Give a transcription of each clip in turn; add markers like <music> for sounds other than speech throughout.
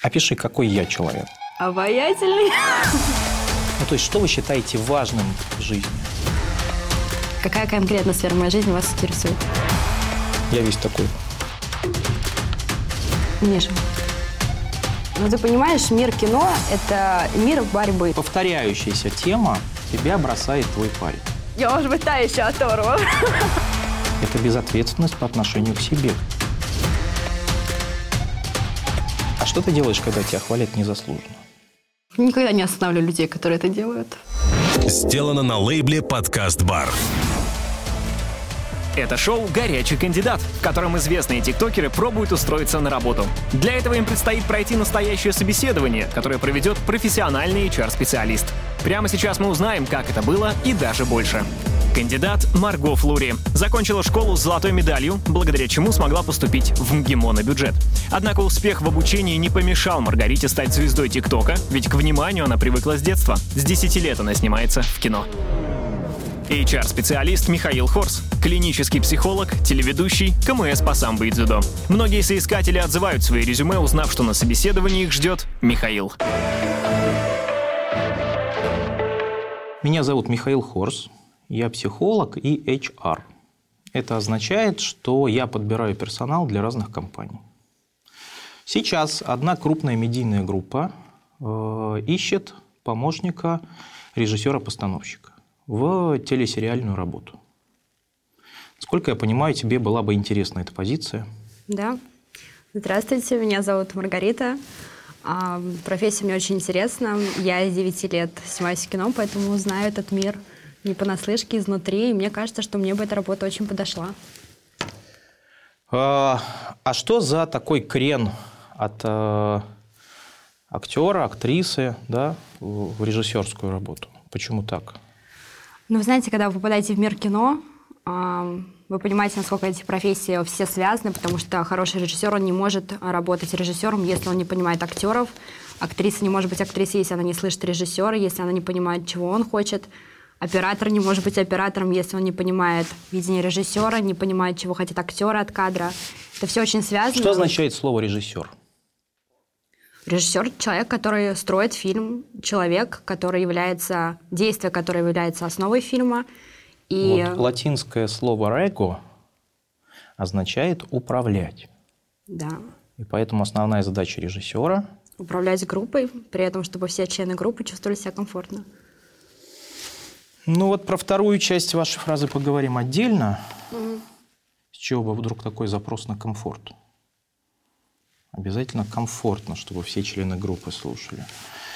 Опиши, какой я человек. Обаятельный. Ну, то есть, что вы считаете важным в жизни? Какая конкретно сфера моей жизни вас интересует? Я весь такой. Миша. Ну, ты понимаешь, мир кино – это мир борьбы. Повторяющаяся тема тебя бросает твой парень. Я, может быть, та еще оторва. Это безответственность по отношению к себе. А что ты делаешь, когда тебя хвалят незаслуженно? Никогда не останавливаю людей, которые это делают. Сделано на лейбле «Подкаст Бар». Это шоу «Горячий кандидат», в котором известные тиктокеры пробуют устроиться на работу. Для этого им предстоит пройти настоящее собеседование, которое проведет профессиональный HR-специалист. Прямо сейчас мы узнаем, как это было и даже больше. Кандидат Марго Флури закончила школу с золотой медалью, благодаря чему смогла поступить в МГИМО на бюджет. Однако успех в обучении не помешал Маргарите стать звездой ТикТока, ведь к вниманию она привыкла с детства. С 10 лет она снимается в кино. HR-специалист Михаил Хорс, клинический психолог, телеведущий, КМС по самбо и дзюдо. Многие соискатели отзывают свои резюме, узнав, что на собеседовании их ждет Михаил. Меня зовут Михаил Хорс, я психолог и HR. Это означает, что я подбираю персонал для разных компаний. Сейчас одна крупная медийная группа э, ищет помощника режиссера-постановщика в телесериальную работу. Сколько я понимаю, тебе была бы интересна эта позиция? Да. Здравствуйте, меня зовут Маргарита. А, профессия мне очень интересна. Я с 9 лет снимаюсь в кино, поэтому знаю этот мир не понаслышке, изнутри. И мне кажется, что мне бы эта работа очень подошла. А, а что за такой крен от э, актера, актрисы да, в, в режиссерскую работу? Почему так? Ну, вы знаете, когда вы попадаете в мир кино, вы понимаете, насколько эти профессии все связаны, потому что хороший режиссер, он не может работать режиссером, если он не понимает актеров. Актриса не может быть актрисой, если она не слышит режиссера, если она не понимает, чего он хочет. Оператор не может быть оператором, если он не понимает видение режиссера, не понимает, чего хотят актеры от кадра. Это все очень связано. Что означает слово режиссер? Режиссер – человек, который строит фильм, человек, который является, действие, которое является основой фильма. И... Вот латинское слово «рего» означает «управлять». Да. И поэтому основная задача режиссера – управлять группой, при этом, чтобы все члены группы чувствовали себя комфортно. Ну вот про вторую часть вашей фразы поговорим отдельно. Угу. С чего бы вдруг такой запрос на комфорт? Обязательно комфортно, чтобы все члены группы слушали.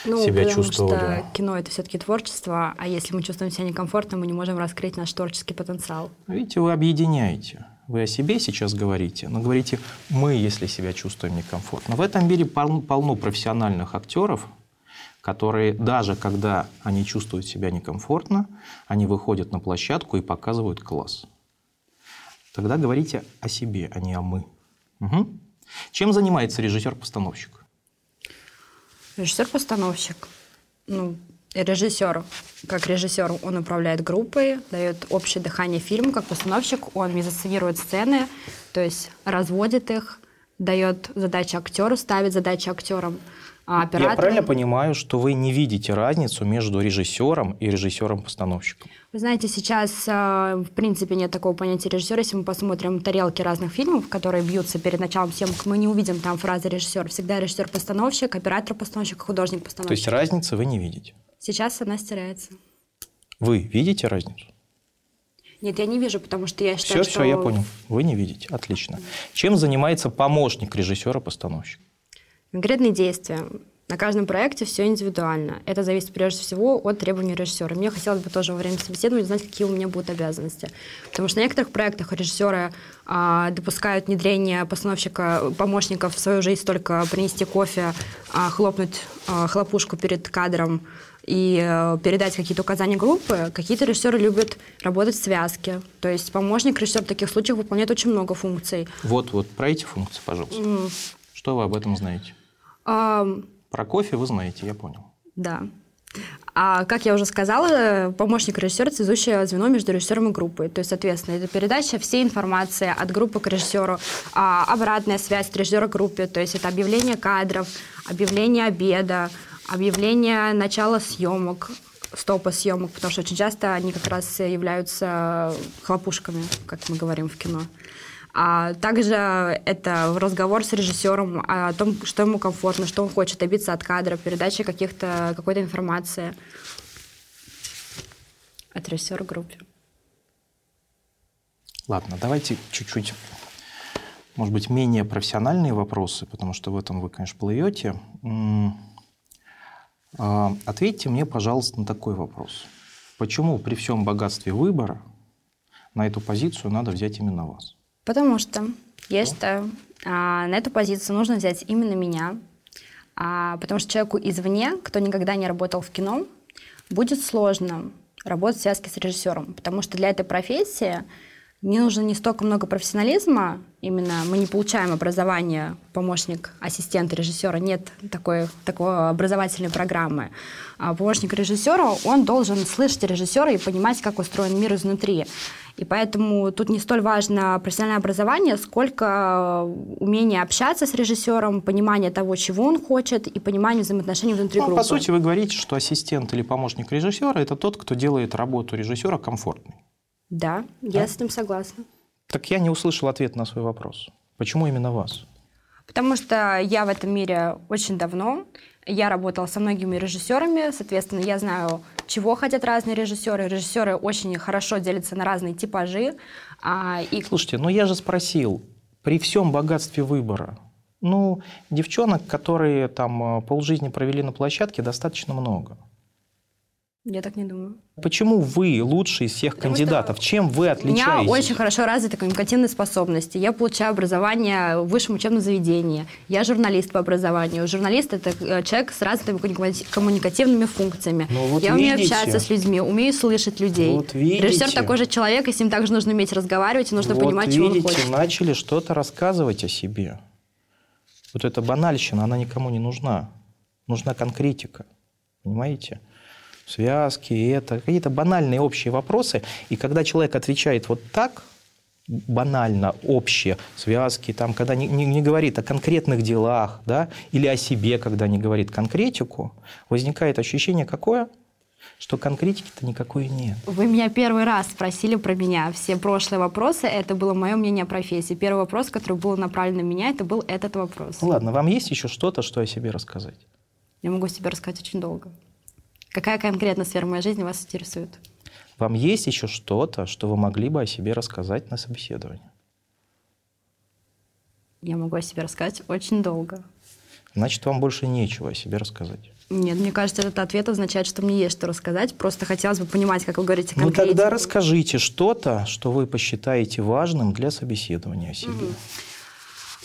Ну, себя потому чувствовали. что кино это все-таки творчество, а если мы чувствуем себя некомфортно, мы не можем раскрыть наш творческий потенциал. Видите, вы объединяете. Вы о себе сейчас говорите, но говорите мы, если себя чувствуем некомфортно. В этом мире полно, полно профессиональных актеров, которые даже когда они чувствуют себя некомфортно, они выходят на площадку и показывают класс. Тогда говорите о себе, а не о мы. Угу. Чем занимается режиссер-постановщик? Режиссер-постановщик. Ну, режиссер, как режиссер, он управляет группой, дает общее дыхание фильму, как постановщик, он мизосценирует сцены, то есть разводит их, дает задачи актеру, ставит задачи актерам. А оператором... Я правильно понимаю, что вы не видите разницу между режиссером и режиссером-постановщиком? Вы знаете, сейчас э, в принципе нет такого понятия режиссера. Если мы посмотрим тарелки разных фильмов, которые бьются перед началом съемок, мы не увидим там фразы режиссер. Всегда режиссер-постановщик, оператор-постановщик, художник-постановщик. То есть разницы вы не видите? Сейчас она стирается. Вы видите разницу? Нет, я не вижу, потому что я считаю, все, что... Все, я понял. Вы не видите. Отлично. Чем занимается помощник режиссера-постановщика? Конкретные действия. На каждом проекте все индивидуально. Это зависит прежде всего от требований режиссера. Мне хотелось бы тоже во время собеседования знать, какие у меня будут обязанности. Потому что на некоторых проектах режиссеры а, допускают внедрение постановщика, помощников в свою жизнь только принести кофе, а, хлопнуть а, хлопушку перед кадром и а, передать какие-то указания группы. Какие-то режиссеры любят работать в связке. То есть помощник режиссера в таких случаях выполняет очень много функций. Вот, вот, про эти функции, пожалуйста. Mm. Что вы об этом знаете? Um, Про кофе вы знаете, я понял. Да. А, как я уже сказала, помощник режиссера – связующее звено между режиссером и группой. То есть, соответственно, это передача всей информации от группы к режиссеру, а, обратная связь от режиссера к группе, то есть это объявление кадров, объявление обеда, объявление начала съемок, стопа съемок, потому что очень часто они как раз являются хлопушками, как мы говорим в кино. А также это разговор с режиссером о том, что ему комфортно, что он хочет добиться от кадра, передача каких-то, какой-то информации от режиссера группе. Ладно, давайте чуть-чуть, может быть, менее профессиональные вопросы, потому что в этом вы, конечно, плывете. А, ответьте мне, пожалуйста, на такой вопрос. Почему при всем богатстве выбора на эту позицию надо взять именно вас? Потому что я считаю, а, на эту позицию нужно взять именно меня, а, потому что человеку извне, кто никогда не работал в кино, будет сложно работать в связке с режиссером, потому что для этой профессии не нужно не столько много профессионализма, именно мы не получаем образование помощник ассистента режиссера, нет такой, такой образовательной программы. А помощник режиссера, он должен слышать режиссера и понимать, как устроен мир изнутри. И поэтому тут не столь важно профессиональное образование, сколько умение общаться с режиссером, понимание того, чего он хочет, и понимание взаимоотношений внутри ну, группы. По сути, вы говорите, что ассистент или помощник режиссера – это тот, кто делает работу режиссера комфортной. Да, да, я с этим согласна. Так я не услышал ответ на свой вопрос. Почему именно вас? Потому что я в этом мире очень давно. Я работала со многими режиссерами, соответственно, я знаю, чего хотят разные режиссеры. Режиссеры очень хорошо делятся на разные типажи. А, и... Слушайте, ну я же спросил, при всем богатстве выбора, ну, девчонок, которые там полжизни провели на площадке, достаточно много. Я так не думаю. Почему вы лучший из всех Потому кандидатов? Чем вы отличаетесь? У меня очень хорошо развиты коммуникативные способности. Я получаю образование в высшем учебном заведении. Я журналист по образованию. Журналист – это э, человек с развитыми коммуникативными функциями. Ну, вот я видите. умею общаться с людьми, умею слышать людей. Вот Режиссер такой же человек, и с ним также нужно уметь разговаривать, и нужно вот понимать, видите, чего он хочет. начали что-то рассказывать о себе. Вот эта банальщина, она никому не нужна. Нужна конкретика. Понимаете? Связки, это какие-то банальные общие вопросы. И когда человек отвечает вот так, банально, общие связки, там, когда не, не, не говорит о конкретных делах, да, или о себе, когда не говорит конкретику, возникает ощущение какое? что конкретики-то никакой нет. Вы меня первый раз спросили про меня. Все прошлые вопросы, это было мое мнение о профессии. Первый вопрос, который был направлен на меня, это был этот вопрос. Ну, ладно, вам есть еще что-то, что о себе рассказать? Я могу себе рассказать очень долго. Какая конкретно сфера моей жизни вас интересует? Вам есть еще что-то, что вы могли бы о себе рассказать на собеседовании? Я могу о себе рассказать очень долго. Значит, вам больше нечего о себе рассказать. Нет, мне кажется, этот ответ означает, что мне есть что рассказать. Просто хотелось бы понимать, как вы говорите конкретно. Ну тогда расскажите что-то, что вы посчитаете важным для собеседования о себе. Mm-hmm.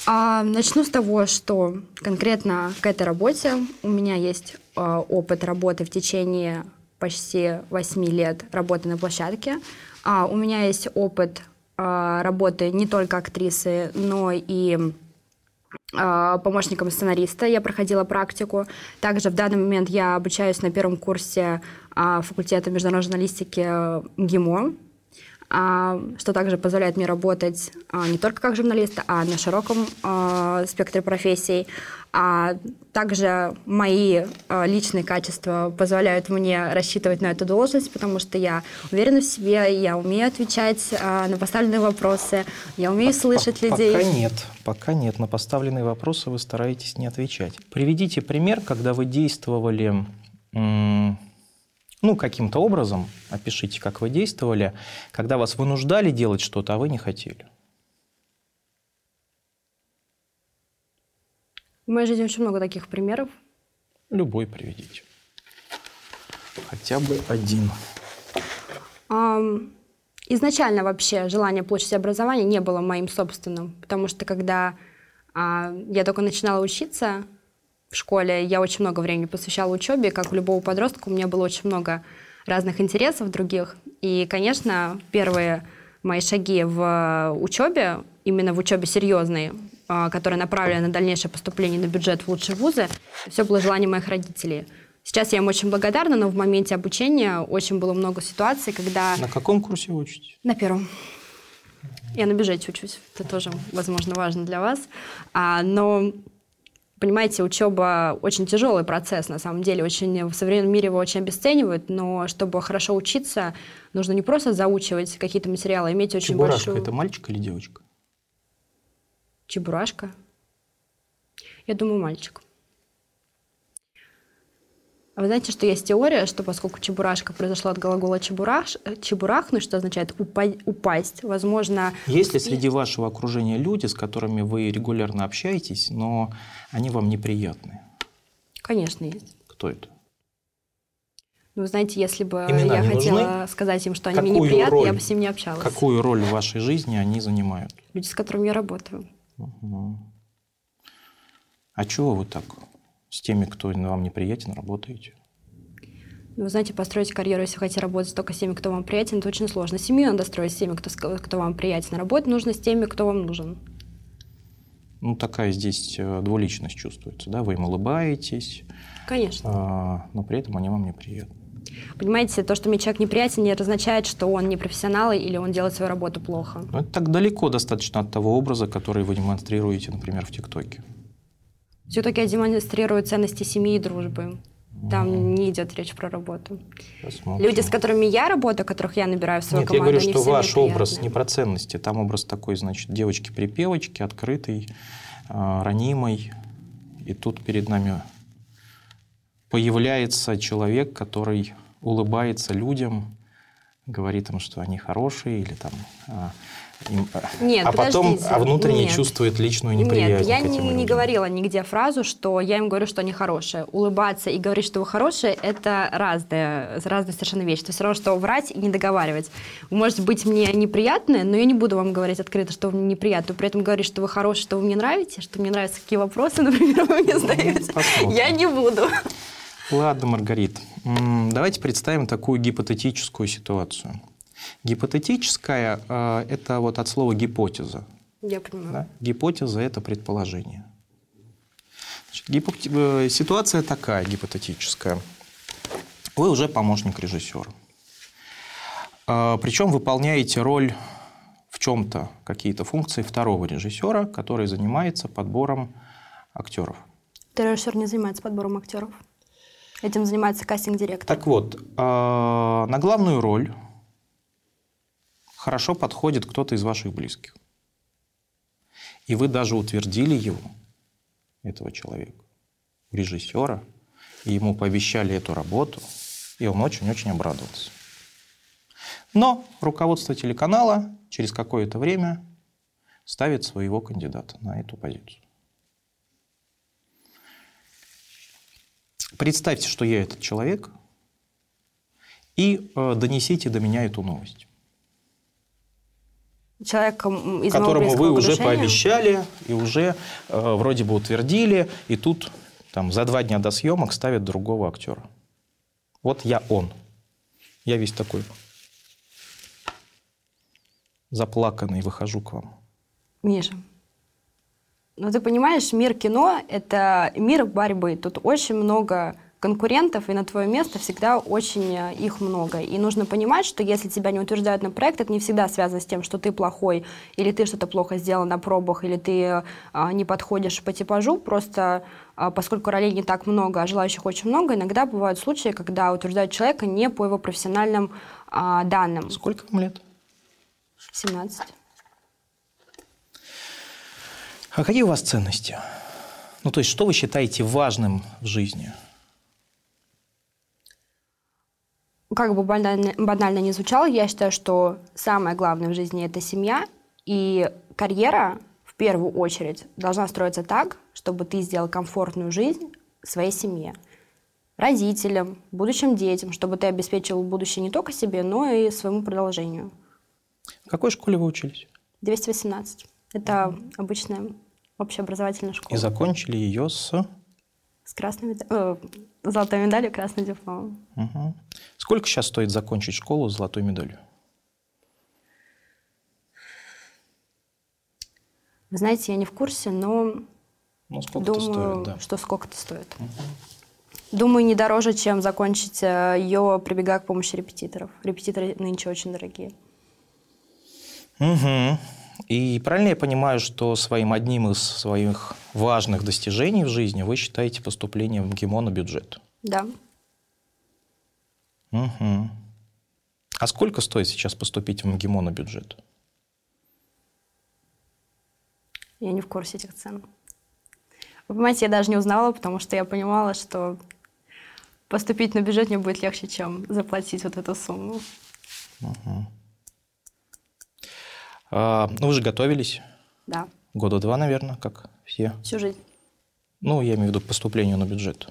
А, начну с того, что конкретно к этой работе у меня есть а, опыт работы в течение почти 8 лет работы на площадке. А, у меня есть опыт а, работы не только актрисы, но и а, помощником сценариста. Я проходила практику. Также в данный момент я обучаюсь на первом курсе а, факультета международной журналистики МГИМО а, что также позволяет мне работать а, не только как журналист, а на широком а, спектре профессий. А также мои личные качества позволяют мне рассчитывать на эту должность, потому что я уверена в себе, я умею отвечать на поставленные вопросы, я умею слышать людей. Пока нет, пока нет. На поставленные вопросы вы стараетесь не отвечать. Приведите пример, когда вы действовали ну, каким-то образом, опишите, как вы действовали, когда вас вынуждали делать что-то, а вы не хотели. В моей жизни очень много таких примеров. Любой приведите. Хотя бы один. Изначально вообще желание получить образование не было моим собственным, потому что когда а, я только начинала учиться, в школе я очень много времени посвящала учебе, как у любого подростка, у меня было очень много разных интересов других. И, конечно, первые мои шаги в учебе, именно в учебе серьезной, а, которая направлена на дальнейшее поступление на бюджет в лучшие вузы, все было желание моих родителей. Сейчас я им очень благодарна, но в моменте обучения очень было много ситуаций, когда... На каком курсе вы учитесь? На первом. Я на бюджете учусь. Это тоже, возможно, важно для вас. А, но понимаете, учеба очень тяжелый процесс, на самом деле. Очень, в современном мире его очень обесценивают, но чтобы хорошо учиться, нужно не просто заучивать какие-то материалы, а иметь очень Чебурашка большую... это мальчик или девочка? Чебурашка? Я думаю, мальчик. А вы знаете, что есть теория, что поскольку чебурашка произошла от глагола чебураш, э, чебурахнуть, что означает упа- упасть, возможно... Есть ли среди вашего окружения люди, с которыми вы регулярно общаетесь, но они вам неприятны? Конечно, есть. Кто это? Ну, знаете, если бы Имена я хотела нужны? сказать им, что они мне Какую неприятны, я роль? бы с ним не общалась. Какую роль в вашей жизни они занимают? Люди, с которыми я работаю. А чего вы так с теми, кто вам неприятен, работаете? Ну, Вы знаете, построить карьеру, если хотите работать только с теми, кто вам приятен, это очень сложно. Семью надо строить с теми, кто, кто вам приятен. Работать нужно с теми, кто вам нужен. Ну, такая здесь э, двуличность чувствуется, да? Вы им улыбаетесь, Конечно. а, но при этом они вам неприятны. Понимаете, то, что мне человек неприятен, не означает, что он не профессионал или он делает свою работу плохо. Но это так далеко достаточно от того образа, который вы демонстрируете, например, в ТикТоке. Все-таки я демонстрирую ценности семьи и дружбы. Там не идет речь про работу. Посмотрим. Люди, с которыми я работаю, которых я набираю в свою Нет, я команду, говорю, они что ваш образ приятны. не про ценности. Там образ такой, значит, девочки-припевочки, открытый, а, ранимой. И тут перед нами появляется человек, который улыбается людям, говорит им, что они хорошие, или там... а, Нет, а потом а внутренне нет. чувствует личную неприязнь Нет, я не, не людям. говорила нигде фразу, что я им говорю, что они хорошие. Улыбаться и говорить, что вы хорошие, это разные, разные совершенно вещи. Это все равно, что врать и не договаривать. Вы можете быть мне неприятны, но я не буду вам говорить открыто, что вы мне неприятны. При этом говорить, что вы хорошие, что вы мне нравитесь, что мне нравятся какие вопросы, <laughs> например, вы мне задаете. посмотрим. Я не буду. Ладно, Маргарит, давайте представим такую гипотетическую ситуацию. Гипотетическая э, – это вот от слова гипотеза. Я понимаю. Да? Гипотеза – это предположение. Значит, гипо- э, ситуация такая гипотетическая. Вы уже помощник режиссера. А, Причем выполняете роль в чем-то, какие-то функции второго режиссера, который занимается подбором актеров. Режиссер не занимается подбором актеров. Этим занимается кастинг-директор. Так вот, а, на главную роль хорошо подходит кто-то из ваших близких. И вы даже утвердили его, этого человека, режиссера, и ему пообещали эту работу, и он очень-очень обрадовался. Но руководство телеканала через какое-то время ставит своего кандидата на эту позицию. Представьте, что я этот человек, и э, донесите до меня эту новость, Человек м, из которому вы уже окружения. пообещали и уже э, вроде бы утвердили, и тут там, за два дня до съемок ставят другого актера. Вот я он. Я весь такой заплаканный выхожу к вам. Миша, ну ты понимаешь, мир кино – это мир борьбы. Тут очень много конкурентов, и на твое место всегда очень э, их много. И нужно понимать, что если тебя не утверждают на проект, это не всегда связано с тем, что ты плохой, или ты что-то плохо сделал на пробах, или ты а, не подходишь по типажу. Просто а, поскольку ролей не так много, а желающих очень много, иногда бывают случаи, когда утверждают человека не по его профессиональным а, данным. Сколько вам лет? 17. А какие у вас ценности? Ну, то есть, что вы считаете важным в жизни? Как бы банально, банально не звучало, я считаю, что самое главное в жизни – это семья, и карьера в первую очередь должна строиться так, чтобы ты сделал комфортную жизнь своей семье, родителям, будущим детям, чтобы ты обеспечил будущее не только себе, но и своему продолжению. В какой школе вы учились? 218. Это обычная общеобразовательная И школа. закончили ее с... С красной меда- э, золотой медалью, красным дипломом. Мгм. Сколько сейчас стоит закончить школу с золотой медалью? Вы знаете, я не в курсе, но Ну, сколько это думаю, стоит, да. что сколько-то стоит. Думаю, не дороже, чем закончить э, ее, прибегая к помощи репетиторов. Репетиторы нынче очень дорогие. Угу. И правильно я понимаю, что своим одним из своих важных достижений в жизни вы считаете поступление в МГИМО на бюджет? Да. Угу. А сколько стоит сейчас поступить в МГИМО на бюджет? Я не в курсе этих цен. Вы понимаете, я даже не узнала, потому что я понимала, что поступить на бюджет мне будет легче, чем заплатить вот эту сумму. Угу. А, ну, вы же готовились? Да. Года два, наверное, как все. Всю жизнь. Ну, я имею в виду к поступлению на бюджет.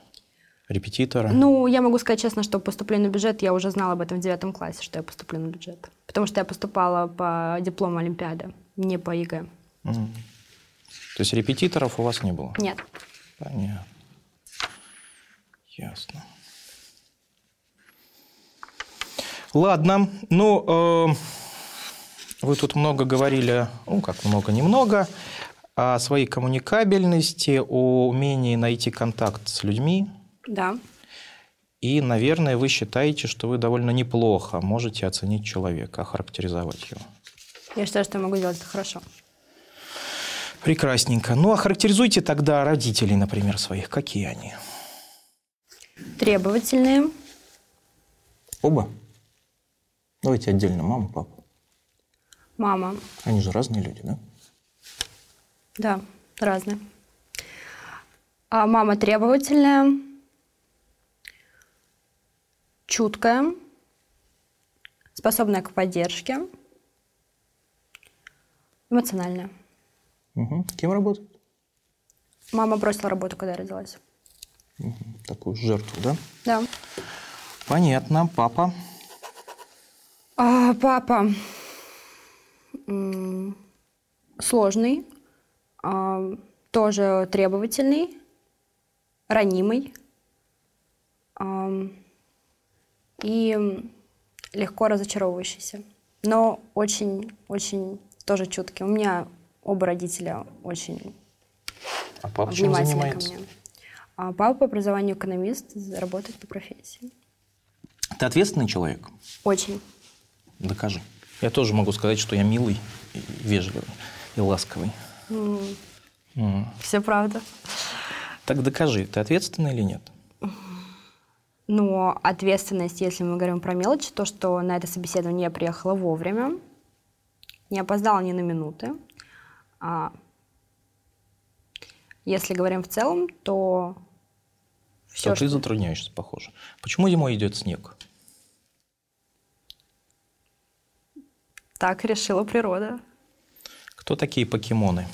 Репетитора. Ну, я могу сказать честно, что поступление на бюджет, я уже знала об этом в девятом классе, что я поступлю на бюджет. Потому что я поступала по диплому Олимпиады, не по ЕГЭ. Угу. То есть репетиторов у вас не было? Нет. Понятно. Ясно. Ладно. Ну, э, вы тут много говорили, ну, как много, немного, о своей коммуникабельности, о умении найти контакт с людьми. Да. И, наверное, вы считаете, что вы довольно неплохо можете оценить человека, охарактеризовать его. Я считаю, что я могу делать это хорошо. Прекрасненько. Ну, охарактеризуйте тогда родителей, например, своих. Какие они? Требовательные. Оба? Давайте отдельно. Мама, папа. Мама. Они же разные люди, да? Да, разные. А мама требовательная, чуткая, способная к поддержке, эмоциональная. Угу. Кем работает? Мама бросила работу, когда я родилась. Угу. Такую жертву, да? Да. Понятно. Папа? А, папа сложный, а, тоже требовательный, ранимый а, и легко разочаровывающийся, но очень-очень тоже чуткий. У меня оба родителя очень А папа чем внимательны ко мне. А папа по образованию экономист, работает по профессии. Ты ответственный человек? Очень. Докажи. Я тоже могу сказать, что я милый, и вежливый и ласковый. М. Все правда. Так докажи, ты ответственный или нет? Но ответственность, если мы говорим про мелочи, то, что на это собеседование я приехала вовремя, не опоздала ни на минуты. А если говорим в целом, то все, То ты затрудняешься, похоже. Почему зимой идет снег? Так решила природа. Кто такие покемоны?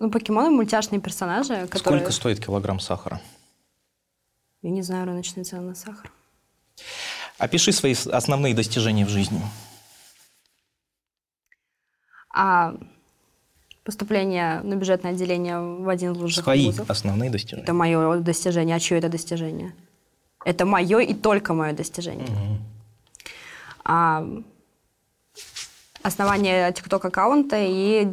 Ну, покемоны мультяшные персонажи, которые... Сколько стоит килограмм сахара? Я не знаю рыночные цены на сахар. Опиши свои основные достижения в жизни. А поступление на бюджетное отделение в один из лучших Свои вузов. основные достижения. Это мое достижение. А чье это достижение? Это мое и только мое достижение. А основание TikTok аккаунта и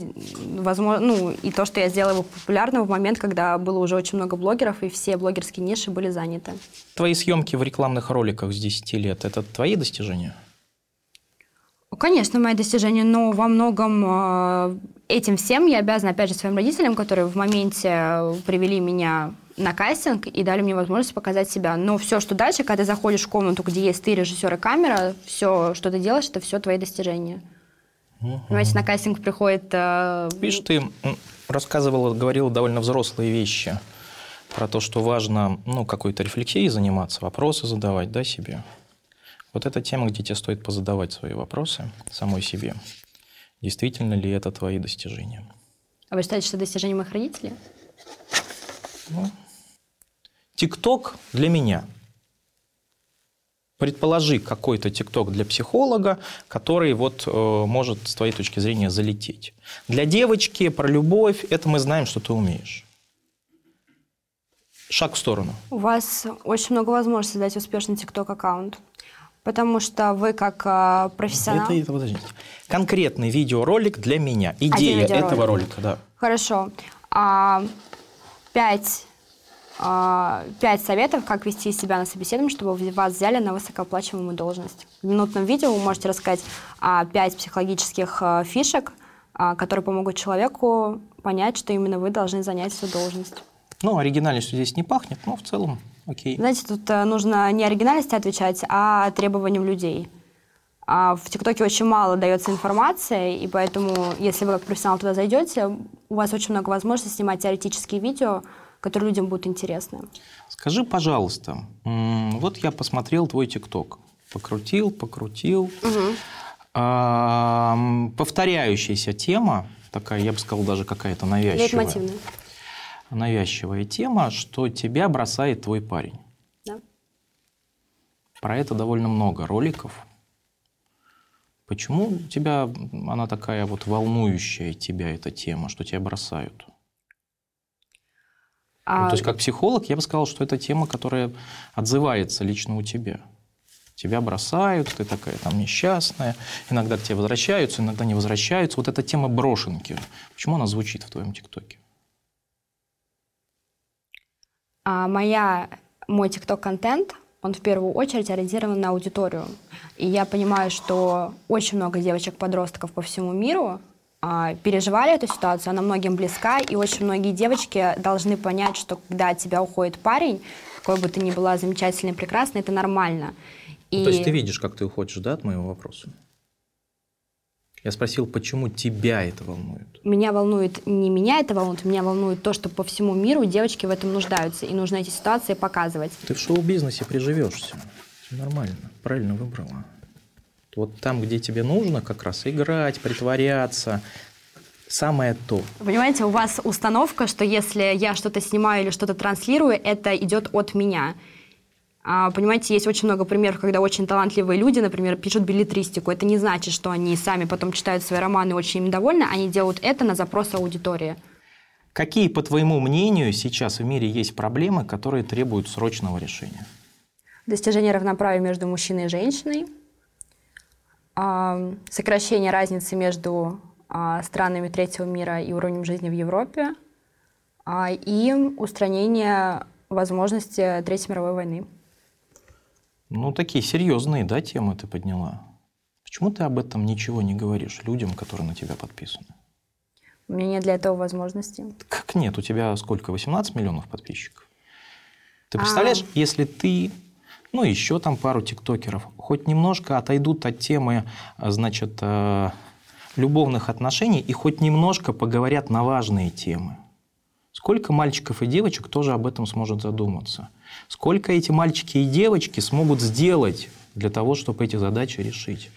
возможно, ну и то, что я сделала его популярным в момент, когда было уже очень много блогеров и все блогерские ниши были заняты. Твои съемки в рекламных роликах с 10 лет – это твои достижения? Конечно, мои достижения, но во многом э, этим всем я обязана, опять же, своим родителям, которые в моменте э, привели меня на кастинг и дали мне возможность показать себя. Но все, что дальше, когда ты заходишь в комнату, где есть ты, режиссер и камера, все, что ты делаешь, это все твои достижения. Понимаете, на кастинг приходит... э, Видишь, ты рассказывала, говорила довольно взрослые вещи про то, что важно ну, какой-то рефлексией заниматься, вопросы задавать да, себе. Вот эта тема, где тебе стоит позадавать свои вопросы самой себе. Действительно ли это твои достижения? А вы считаете, что это достижение моих родителей? ТикТок для меня. Предположи какой-то ТикТок для психолога, который вот э, может с твоей точки зрения залететь. Для девочки про любовь это мы знаем, что ты умеешь. Шаг в сторону. У вас очень много возможностей создать успешный TikTok-аккаунт. Потому что вы как э, профессионал... Это, это, подождите. Конкретный видеоролик для меня. Идея видеоролик. этого ролика, да. Хорошо. А, пять а, пять советов, как вести себя на собеседовании, чтобы вас взяли на высокооплачиваемую должность. В минутном видео вы можете рассказать а, пять психологических а, фишек, которые помогут человеку понять, что именно вы должны занять эту должность. Ну, оригинальностью здесь не пахнет, но в целом окей. Знаете, тут э, нужно не оригинальности отвечать, а требованиям людей. А в ТикТоке очень мало дается информации, и поэтому, если вы как профессионал туда зайдете, у вас очень много возможностей снимать теоретические видео, которые людям будут интересны. Скажи, пожалуйста, вот я посмотрел твой ТикТок, покрутил, покрутил. Угу. повторяющаяся тема, такая, я бы сказал, даже какая-то навязчивая. Навязчивая тема, что тебя бросает твой парень. Да. Про это довольно много роликов. Почему тебя она такая вот волнующая тебя эта тема, что тебя бросают? А... Ну, то есть как психолог я бы сказал, что это тема, которая отзывается лично у тебя. Тебя бросают, ты такая там несчастная, иногда к тебе возвращаются, иногда не возвращаются. Вот эта тема брошенки, почему она звучит в твоем ТикТоке? А моя, мой ТикТок-контент он в первую очередь ориентирован на аудиторию. И я понимаю, что очень много девочек-подростков по всему миру переживали эту ситуацию, она многим близка, и очень многие девочки должны понять, что когда от тебя уходит парень, какой бы ты ни была замечательной, прекрасной, это нормально. И... Ну, то есть ты видишь, как ты уходишь, да, от моего вопроса? Я спросил, почему тебя это волнует? Меня волнует, не меня это волнует, меня волнует то, что по всему миру девочки в этом нуждаются, и нужно эти ситуации показывать. Ты в шоу-бизнесе приживешься. Все нормально, правильно выбрала. Вот там, где тебе нужно как раз играть, притворяться, самое то. Понимаете, у вас установка, что если я что-то снимаю или что-то транслирую, это идет от меня. А, понимаете, есть очень много примеров, когда очень талантливые люди, например, пишут билетристику. Это не значит, что они сами потом читают свои романы и очень им довольны. Они делают это на запрос аудитории. Какие, по твоему мнению, сейчас в мире есть проблемы, которые требуют срочного решения? Достижение равноправия между мужчиной и женщиной, сокращение разницы между а, странами третьего мира и уровнем жизни в Европе и устранение возможности Третьей мировой войны. Ну, такие серьезные, да, темы ты подняла. Почему ты об этом ничего не говоришь людям, которые на тебя подписаны? У меня нет для этого возможности. Как нет? У тебя сколько? 18 миллионов подписчиков? Ты представляешь, а... если ты, ну, еще там пару тиктокеров, хоть немножко отойдут от темы, значит, э, любовных отношений и хоть немножко поговорят на важные темы, сколько мальчиков и девочек тоже об этом сможет задуматься – Сколько эти мальчики и девочки смогут сделать для того, чтобы эти задачи решить?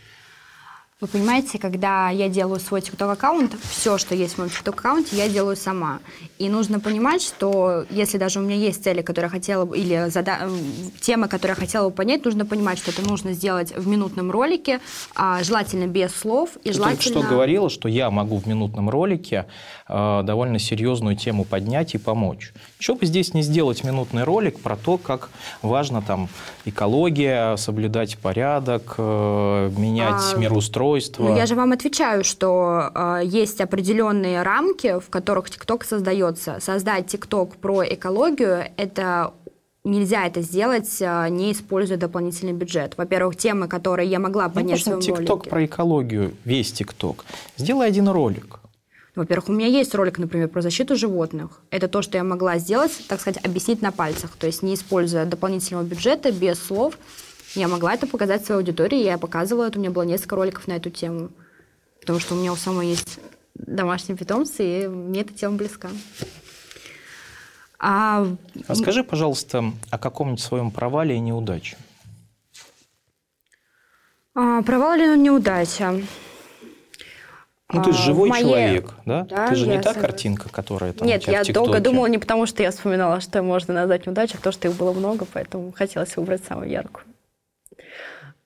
Вы понимаете, когда я делаю свой TikTok-аккаунт, все, что есть в моем TikTok-аккаунте, я делаю сама. И нужно понимать, что если даже у меня есть цели, которые я хотела бы, или зада... темы, которые я хотела бы понять, нужно понимать, что это нужно сделать в минутном ролике, а, желательно без слов. И Ты желательно... только что говорила, что я могу в минутном ролике э, довольно серьезную тему поднять и помочь. Чего бы здесь не сделать минутный ролик про то, как важно там экология, соблюдать порядок, э, менять а... мироустройство, устройства. Ну, я же вам отвечаю, что э, есть определенные рамки, в которых ТикТок создается. Создать ТикТок про экологию – это нельзя это сделать, э, не используя дополнительный бюджет. Во-первых, темы, которые я могла ну, поднять ну, в своем ТикТок про экологию, весь ТикТок. Сделай один ролик. Во-первых, у меня есть ролик, например, про защиту животных. Это то, что я могла сделать, так сказать, объяснить на пальцах. То есть не используя дополнительного бюджета, без слов – я могла это показать своей аудитории, я показывала это, у меня было несколько роликов на эту тему, потому что у меня у самой есть домашние питомцы, и мне эта тема близка. А... а скажи, пожалуйста, о каком-нибудь своем провале и неудаче. А, провал или неудача? Ну, ты же а, живой моей... человек, да? да? Ты же не та согласна. картинка, которая там Нет, я долго думала не потому, что я вспоминала, что можно назвать неудачей, а потому что их было много, поэтому хотелось выбрать самую яркую.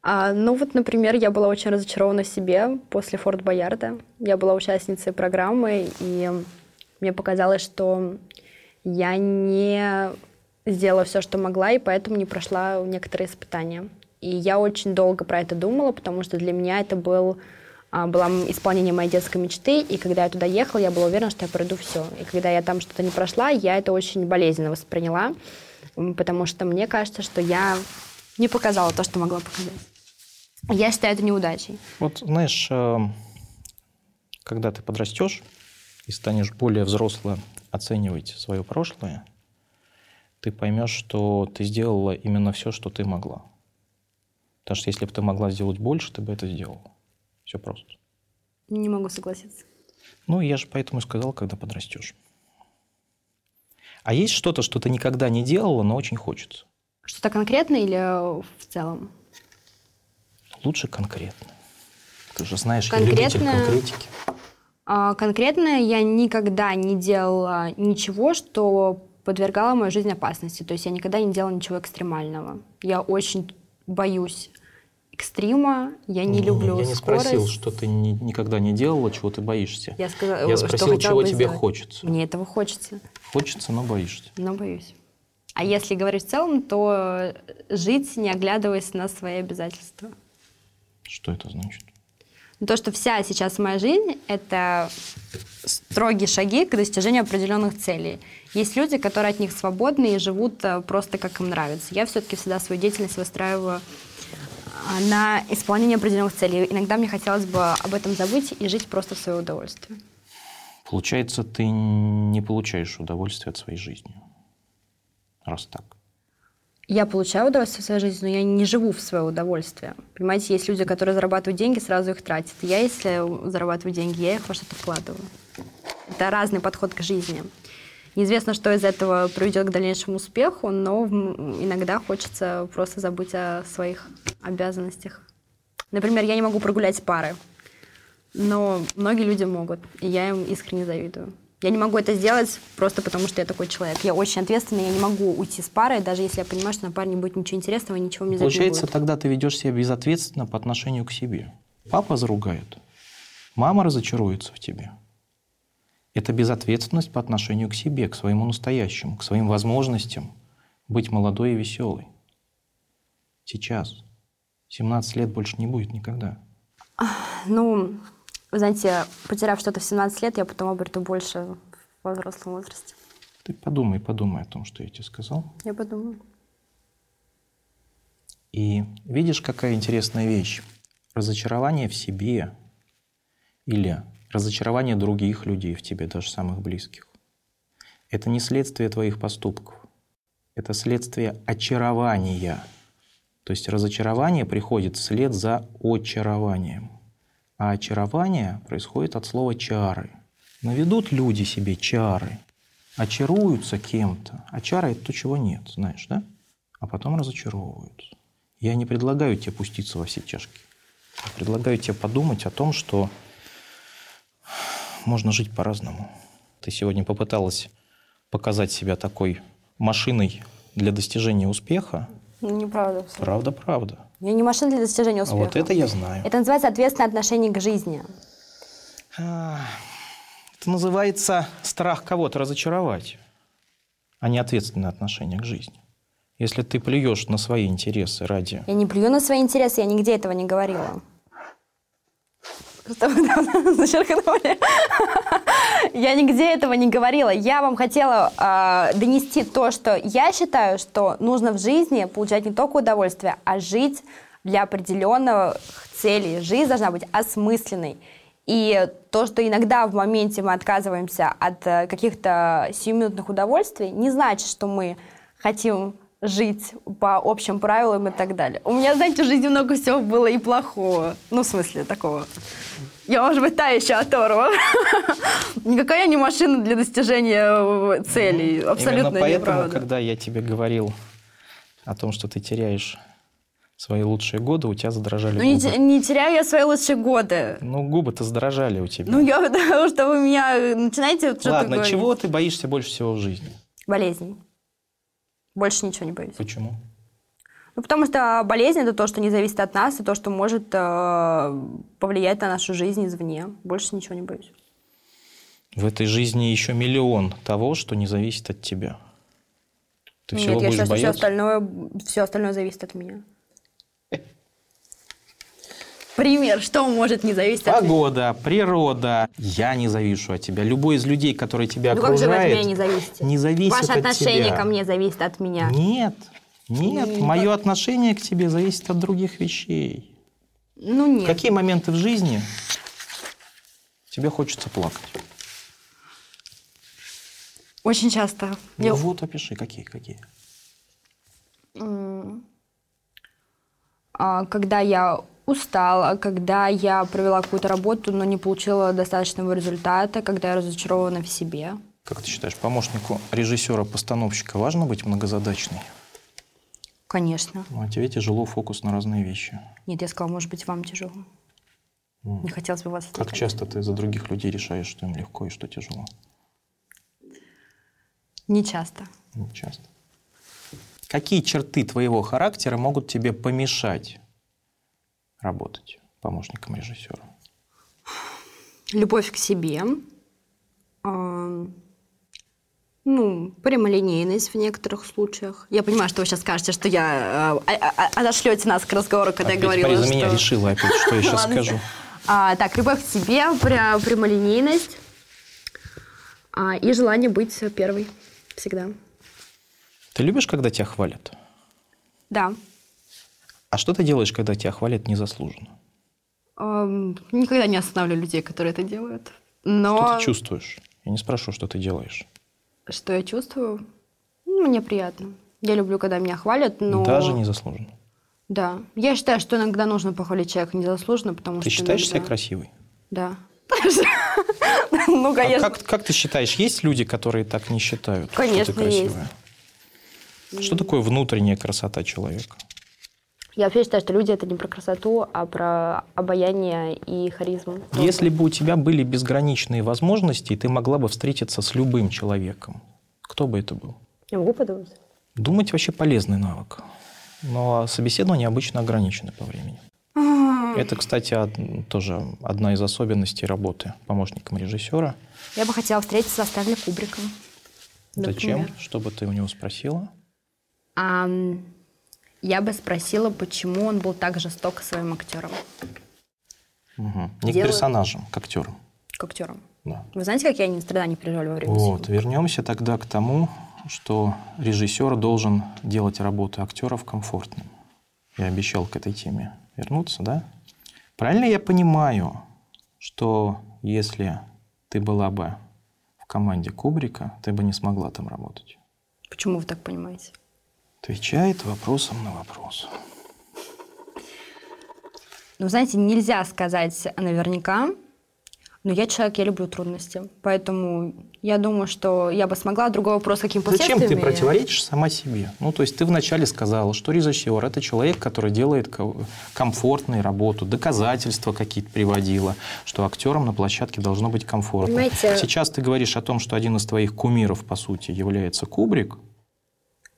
А, ну вот, например, я была очень разочарована себе после Форт Боярда. Я была участницей программы, и мне показалось, что я не сделала все, что могла, и поэтому не прошла некоторые испытания. И я очень долго про это думала, потому что для меня это был а, было исполнение моей детской мечты, и когда я туда ехала, я была уверена, что я пройду все. И когда я там что-то не прошла, я это очень болезненно восприняла, потому что мне кажется, что я не показала то, что могла показать. Я считаю это неудачей. Вот, знаешь, э, когда ты подрастешь и станешь более взросло оценивать свое прошлое, ты поймешь, что ты сделала именно все, что ты могла. Потому что если бы ты могла сделать больше, ты бы это сделала. Все просто. Не могу согласиться. Ну, я же поэтому и сказал, когда подрастешь. А есть что-то, что ты никогда не делала, но очень хочется? Что-то конкретное или в целом? Лучше конкретно. Ты же знаешь, конкретно, я любитель конкретики. А, конкретно я никогда не делала ничего, что подвергало мою жизнь опасности. То есть я никогда не делала ничего экстремального. Я очень боюсь экстрима, я не, не люблю Я не скорость. спросил, что ты ни, никогда не делала, чего ты боишься. Я, сказала, я спросил, что чего тебе сделать. хочется. Мне этого хочется. Хочется, но боишься. Но боюсь. А если говорить в целом, то жить, не оглядываясь на свои обязательства. Что это значит? То, что вся сейчас моя жизнь — это строгие шаги к достижению определенных целей. Есть люди, которые от них свободны и живут э, просто как им нравится. Я все-таки всегда свою деятельность выстраиваю а, на исполнение определенных целей. Иногда мне хотелось бы об этом забыть и жить просто в свое удовольствие. Получается, ты не получаешь удовольствия от своей жизни. Раз так. Я получаю удовольствие в своей жизни, но я не живу в свое удовольствие. Понимаете, есть люди, которые зарабатывают деньги, сразу их тратят. Я, если зарабатываю деньги, я их во что-то вкладываю. Это разный подход к жизни. Неизвестно, что из этого приведет к дальнейшему успеху, но иногда хочется просто забыть о своих обязанностях. Например, я не могу прогулять пары, но многие люди могут, и я им искренне завидую. Я не могу это сделать просто потому, что я такой человек. Я очень ответственный, я не могу уйти с парой, даже если я понимаю, что на паре не будет ничего интересного, ничего мне Получается, тогда ты ведешь себя безответственно по отношению к себе. Папа заругает, мама разочаруется в тебе. Это безответственность по отношению к себе, к своему настоящему, к своим возможностям быть молодой и веселой. Сейчас. 17 лет больше не будет никогда. Ну, вы знаете, потеряв что-то в 17 лет, я потом обрету больше в взрослом возрасте. Ты подумай, подумай о том, что я тебе сказал. Я подумаю. И видишь, какая интересная вещь. Разочарование в себе или разочарование других людей в тебе, даже самых близких. Это не следствие твоих поступков. Это следствие очарования. То есть разочарование приходит вслед за очарованием. А очарование происходит от слова «чары». Наведут люди себе чары, очаруются кем-то. А чары – это то, чего нет, знаешь, да? А потом разочаровываются. Я не предлагаю тебе пуститься во все чашки. Я предлагаю тебе подумать о том, что можно жить по-разному. Ты сегодня попыталась показать себя такой машиной для достижения успеха. Ну, неправда. Все. Правда, правда. Я не машина для достижения успеха. А вот это я знаю. Это называется ответственное отношение к жизни. А, это называется страх кого-то разочаровать, а не ответственное отношение к жизни. Если ты плюешь на свои интересы ради... Я не плюю на свои интересы, я нигде этого не говорила. <laughs> Зачеркнули? Я нигде этого не говорила. Я вам хотела э, донести то, что я считаю, что нужно в жизни получать не только удовольствие, а жить для определенных целей. Жизнь должна быть осмысленной. И то, что иногда в моменте мы отказываемся от э, каких-то сиюминутных удовольствий, не значит, что мы хотим жить по общим правилам и так далее. У меня, знаете, в жизни много всего было и плохого. Ну, в смысле, такого. Я, может быть, та еще оторва. <laughs> Никакая не машина для достижения целей. Абсолютно Именно поэтому, неправда. когда я тебе говорил о том, что ты теряешь свои лучшие годы, у тебя задрожали Ну, не, губы. не теряю я свои лучшие годы. Ну, губы-то задрожали у тебя. Ну, я <laughs> потому что вы меня начинаете что-то Ладно, говорить. чего ты боишься больше всего в жизни? Болезней. Больше ничего не боюсь. Почему? Ну, потому что болезнь это то, что не зависит от нас, и то, что может э, повлиять на нашу жизнь извне. Больше ничего не боюсь. В этой жизни еще миллион того, что не зависит от тебя. Ты всего Нет, я будешь считаю, что все бояться? остальное, все остальное зависит от меня. Пример, что может не зависеть от? Погода, природа. Я не завишу от тебя. Любой из людей, который тебя Ну как же от окружает, меня не зависите? не зависит Ваше от отношение тебя. ко мне зависит от меня. Нет, нет. Не Мое отношение к тебе зависит от других вещей. Ну В нет. какие моменты в жизни тебе хочется плакать? Очень часто. Ну Я- вот, опиши, какие, какие. А, Когда я устала, когда я провела какую-то работу, но не получила достаточного результата, когда я разочарована в себе. Как ты считаешь, помощнику режиссера-постановщика важно быть многозадачной? Конечно. Ну, а тебе тяжело фокус на разные вещи. Нет, я сказала, может быть, вам тяжело. Не хотелось бы вас Как отвлекать. часто ты за других людей решаешь, что им легко и что тяжело? Не часто. Не часто. Какие черты твоего характера могут тебе помешать работать помощником режиссера? Любовь к себе. а, Ну, прямолинейность в некоторых случаях. Я понимаю, что вы сейчас скажете, что я а, а, а, отошлете нас к разговору, когда я говорила, что... меня решила опять, что я <laughs> сейчас скажу. А, так, любовь к себе, пря- прямолинейность а, и желание быть первой всегда. Ты любишь, когда тебя хвалят? Да. А что ты делаешь, когда тебя хвалят незаслуженно? Никогда не останавливаю людей, которые это делают. Что Но ты чувствуешь? Я не спрашиваю, что ты делаешь. что я чувствую? Ну, мне приятно. Я люблю, когда меня хвалят, но... Даже незаслуженно. Да. Я считаю, что иногда нужно похвалить человека незаслуженно, потому Ты что... считаешь иногда- себя красивой? Да. <laughs> Ну, А конечно. как, как ты считаешь, есть люди, которые так не считают, Конечно, что ты красивая? Что такое внутренняя красота человека? Я вообще считаю, что люди это не про красоту, а про обаяние и харизму. Если бы у тебя были безграничные возможности, и ты могла бы встретиться с любым человеком, кто бы это был? Я могу подумать? Думать вообще полезный навык. Но собеседование обычно ограничены по времени. Это, кстати, од- тоже одна из особенностей работы помощником режиссера. Я бы хотела встретиться со Стэнли Кубриком. Зачем? например. Что бы ты у него спросила? Ам, я бы спросила, почему он был так жесток к своим актерам. Мгм. Не к Дело- персонажам, к актерам. К актерам. Да. Вы знаете, как я ни страдания не переживали во время Вот, съемок? вернемся тогда к тому, что режиссер должен делать работу актеров комфортным. Я обещал к этой теме вернуться, да? Правильно я понимаю, что если ты была бы в команде Кубрика, ты бы не смогла там работать? Почему вы так понимаете? Отвечает вопросом на вопрос. Ну, знаете, нельзя сказать наверняка, но я человек, я люблю трудности. Поэтому я думаю, что я бы смогла. Другой вопрос, каким Зачем ты противоречишь сама себе? Ну, то есть ты вначале сказала, что режиссер – это человек, который делает ко- комфортную работу, доказательства какие-то приводила, что актерам на площадке должно быть комфортно. Понимаете- Сейчас ты говоришь о том, что один из твоих кумиров, по сути, является Кубрик.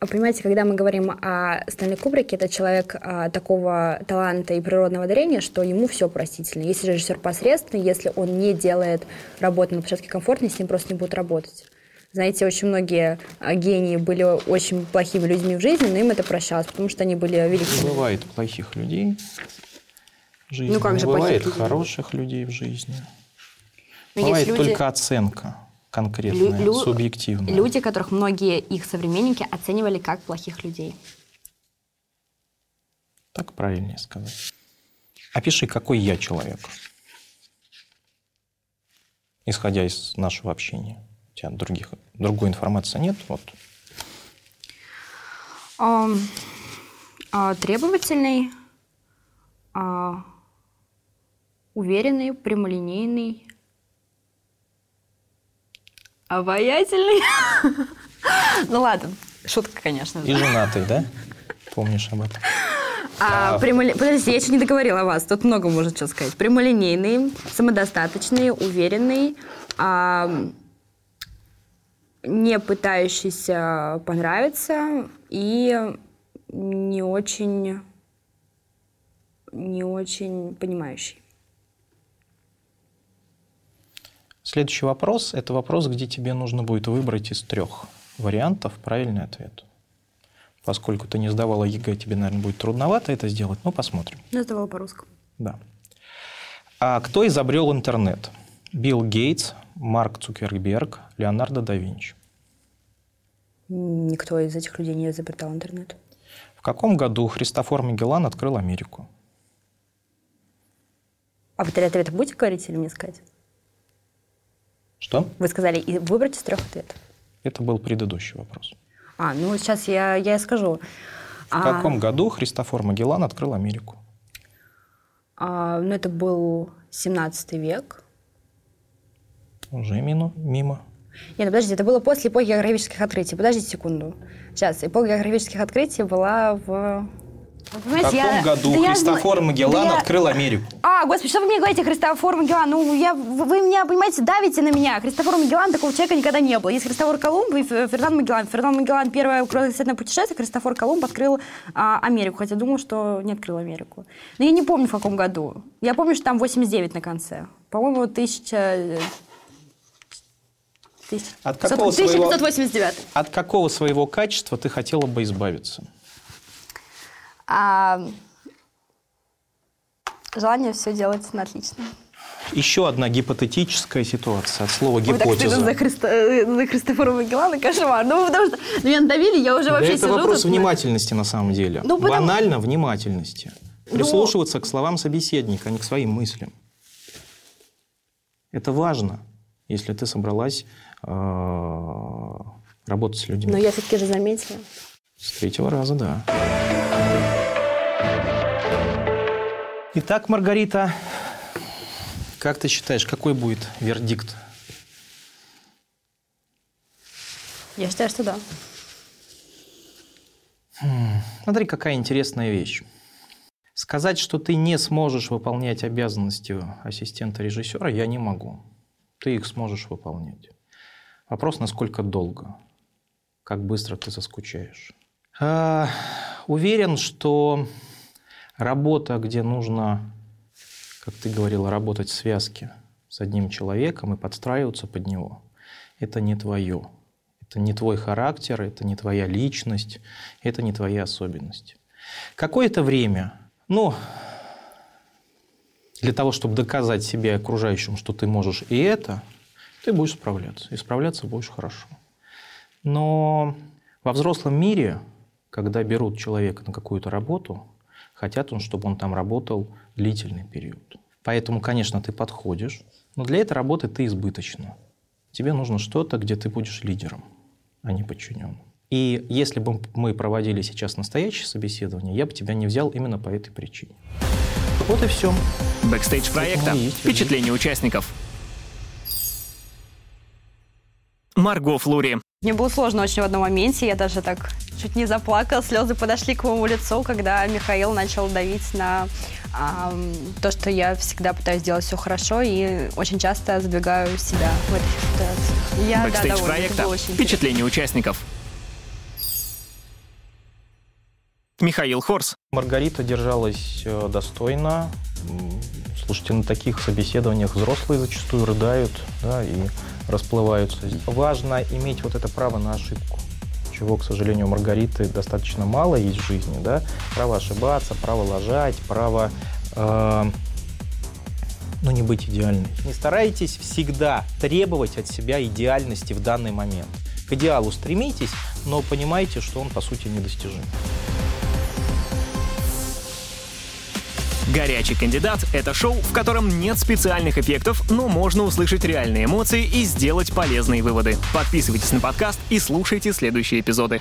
А понимаете, когда мы говорим о Стэнли Кубрике, это человек а, такого таланта и природного дарения, что ему все простительно. Если режиссер посредственный, если он не делает работу на площадке комфортной, с ним просто не будут работать. Знаете, очень многие а, гении были очень плохими людьми в жизни, но им это прощалось, потому что они были Не великими. бывает плохих людей в жизни, Ну, как не же плохих бывает людей? хороших людей в жизни. Но бывает есть люди- только оценка конкретная, Лю- лю- субъективная. Люди, которых многие их современники оценивали как плохих людей. Так правильнее сказать. Опиши, какой я человек. Исходя из нашего общения. У тебя других, другой информации нет? Вот. Ам, а, требовательный, а, уверенный, прямолинейный, обаятельный. Ну ладно, шутка, конечно. И женатый, да? Помнишь об этом? А, прямоли- Подождите, я еще не договорила о вас. Тут много можно что сказать. Прямолинейный, самодостаточный, уверенный, а, не пытающийся понравиться и не очень, не очень понимающий. Следующий вопрос – это вопрос, где тебе нужно будет выбрать из трех вариантов правильный ответ. Поскольку ты не сдавала ЕГЭ, тебе, наверное, будет трудновато это сделать, но посмотрим. Я сдавала по-русскому. Да. А кто изобрел интернет? Билл Гейтс, Марк Цукерберг, Леонардо да Винчи. Никто из этих людей не изобретал интернет. В каком году Христофор Магеллан открыл Америку? А вы три ответа будете говорить или мне сказать? Что? Вы сказали и выбрать из трех ответов. Это был предыдущий вопрос. А, ну сейчас я, я скажу. В а, каком году Христофор Магеллан открыл Америку? А, ну, это был 17 век. Уже мимо. мимо. Нет, ну, подождите, это было после эпохи географических открытий. Подождите секунду. Сейчас, эпоха географических открытий была в в каком я... году да Христофор я... Магеллан да открыл Америку? А, господи, что вы мне говорите, Христофор Магеллан? Ну, я... вы меня, понимаете, давите на меня. Христофор Магеллан такого человека никогда не было. Есть Христофор Колумб и Фернанд Магеллан. Фернанд Магеллан первое кругосветное путешествие, Христофор Колумб открыл а, Америку, хотя думал, что не открыл Америку. Но я не помню, в каком году. Я помню, что там 89 на конце. По-моему, 1000... От какого 1589. Своего, от какого своего качества ты хотела бы избавиться? А желание все делать на отлично. Еще одна гипотетическая ситуация от слова гипотеза. Ой, так за, Христо... за Христофора Магеллана кошмар. Ну, потому что ну, меня надавили, я уже вообще да сижу... Это вопрос тут... внимательности на самом деле. Ну, потому... Банально внимательности. Ну. Прислушиваться ну... к словам собеседника, а не к своим мыслям. Это важно, если ты собралась э, работать с людьми. Но я все-таки же заметила. С третьего раза, да. Итак, Маргарита, как ты считаешь, какой будет вердикт? Я считаю, что да. Смотри, какая интересная вещь. Сказать, что ты не сможешь выполнять обязанности ассистента режиссера, я не могу. Ты их сможешь выполнять. Вопрос, насколько долго, как быстро ты заскучаешь. А, уверен, что Работа, где нужно, как ты говорила, работать в связке с одним человеком и подстраиваться под него, это не твое. Это не твой характер, это не твоя личность, это не твои особенности. Какое-то время, ну, для того, чтобы доказать себе и окружающим, что ты можешь и это, ты будешь справляться. И справляться будешь хорошо. Но во взрослом мире, когда берут человека на какую-то работу, хотят, он, чтобы он там работал длительный период. Поэтому, конечно, ты подходишь, но для этой работы ты избыточно. Тебе нужно что-то, где ты будешь лидером, а не подчиненным. И если бы мы проводили сейчас настоящее собеседование, я бы тебя не взял именно по этой причине. Вот и все. Бэкстейдж проекта. Впечатление участников. Марго Флури. Мне было сложно очень в одном моменте. Я даже так чуть не заплакала. Слезы подошли к моему лицу, когда Михаил начал давить на а, то, что я всегда пытаюсь делать все хорошо и очень часто задвигаю себя в этой ситуации. Я, Бэкстейдж да, проекта. Впечатление участников. Михаил Хорс. Маргарита держалась э, достойно. Слушайте, на таких собеседованиях взрослые зачастую рыдают да, и расплываются. Важно иметь вот это право на ошибку чего, к сожалению, Маргариты достаточно мало есть в жизни, да, право ошибаться, право лажать, право, э, ну, не быть идеальной. Не старайтесь всегда требовать от себя идеальности в данный момент. К идеалу стремитесь, но понимайте, что он, по сути, недостижим. «Горячий кандидат» — это шоу, в котором нет специальных эффектов, но можно услышать реальные эмоции и сделать полезные выводы. Подписывайтесь на подкаст и слушайте следующие эпизоды.